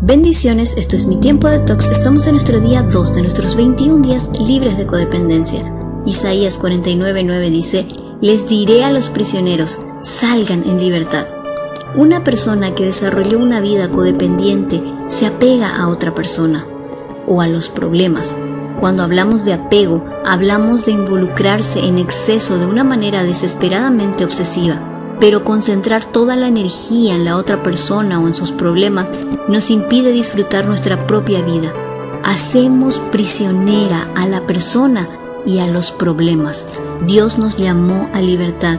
Bendiciones, esto es mi tiempo de tox. Estamos en nuestro día 2 de nuestros 21 días libres de codependencia. Isaías 49:9 dice, les diré a los prisioneros, salgan en libertad. Una persona que desarrolló una vida codependiente se apega a otra persona o a los problemas. Cuando hablamos de apego, hablamos de involucrarse en exceso de una manera desesperadamente obsesiva, pero concentrar toda la energía en la otra persona o en sus problemas nos impide disfrutar nuestra propia vida. Hacemos prisionera a la persona y a los problemas. Dios nos llamó a libertad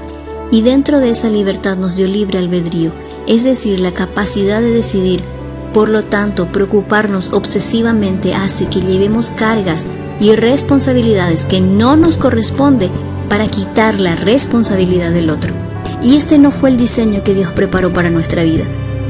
y dentro de esa libertad nos dio libre albedrío, es decir, la capacidad de decidir. Por lo tanto, preocuparnos obsesivamente hace que llevemos cargas y responsabilidades que no nos corresponde para quitar la responsabilidad del otro. Y este no fue el diseño que Dios preparó para nuestra vida.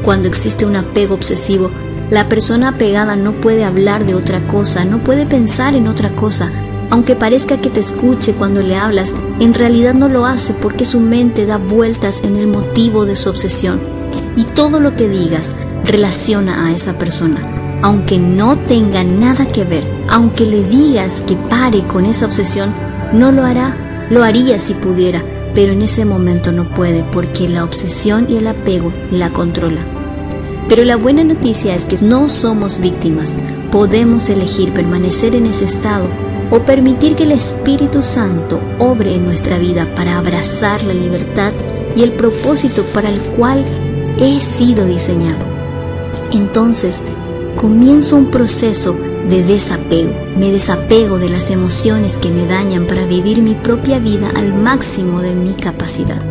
Cuando existe un apego obsesivo, la persona apegada no puede hablar de otra cosa, no puede pensar en otra cosa, aunque parezca que te escuche cuando le hablas, en realidad no lo hace porque su mente da vueltas en el motivo de su obsesión. Y todo lo que digas relaciona a esa persona. Aunque no tenga nada que ver, aunque le digas que pare con esa obsesión, no lo hará. Lo haría si pudiera, pero en ese momento no puede porque la obsesión y el apego la controla. Pero la buena noticia es que no somos víctimas. Podemos elegir permanecer en ese estado o permitir que el Espíritu Santo obre en nuestra vida para abrazar la libertad y el propósito para el cual he sido diseñado. Entonces, comienzo un proceso de desapego. Me desapego de las emociones que me dañan para vivir mi propia vida al máximo de mi capacidad.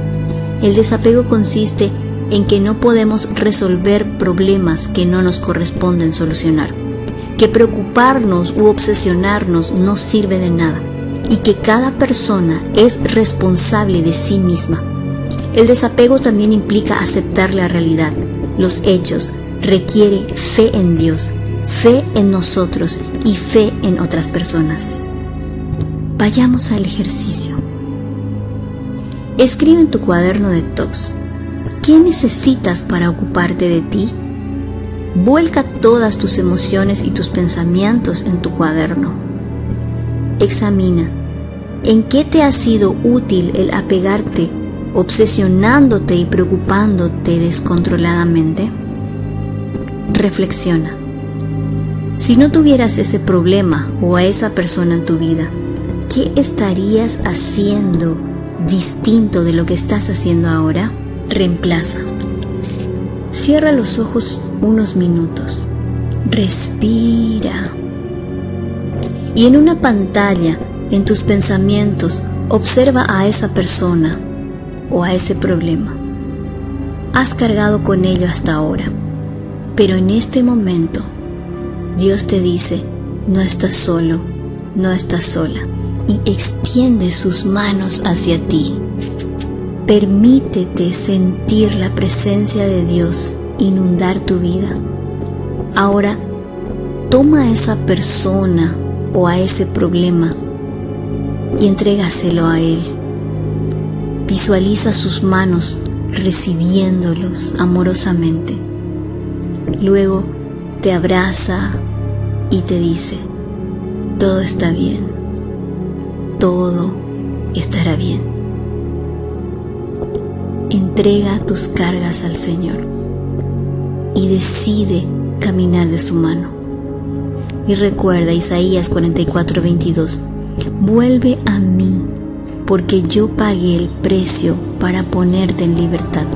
El desapego consiste en que no podemos resolver problemas que no nos corresponden solucionar que preocuparnos u obsesionarnos no sirve de nada y que cada persona es responsable de sí misma. El desapego también implica aceptar la realidad, los hechos, requiere fe en Dios, fe en nosotros y fe en otras personas. Vayamos al ejercicio. Escribe en tu cuaderno de TOX. ¿Qué necesitas para ocuparte de ti? Vuelca todas tus emociones y tus pensamientos en tu cuaderno. Examina en qué te ha sido útil el apegarte, obsesionándote y preocupándote descontroladamente. Reflexiona. Si no tuvieras ese problema o a esa persona en tu vida, ¿qué estarías haciendo distinto de lo que estás haciendo ahora? Reemplaza. Cierra los ojos unos minutos. Respira. Y en una pantalla, en tus pensamientos, observa a esa persona o a ese problema. Has cargado con ello hasta ahora, pero en este momento Dios te dice, no estás solo, no estás sola, y extiende sus manos hacia ti. Permítete sentir la presencia de Dios inundar tu vida. Ahora, toma a esa persona o a ese problema y entrégaselo a Él. Visualiza sus manos recibiéndolos amorosamente. Luego te abraza y te dice, todo está bien, todo estará bien. Entrega tus cargas al Señor y decide caminar de su mano. Y recuerda Isaías 44:22, vuelve a mí, porque yo pagué el precio para ponerte en libertad.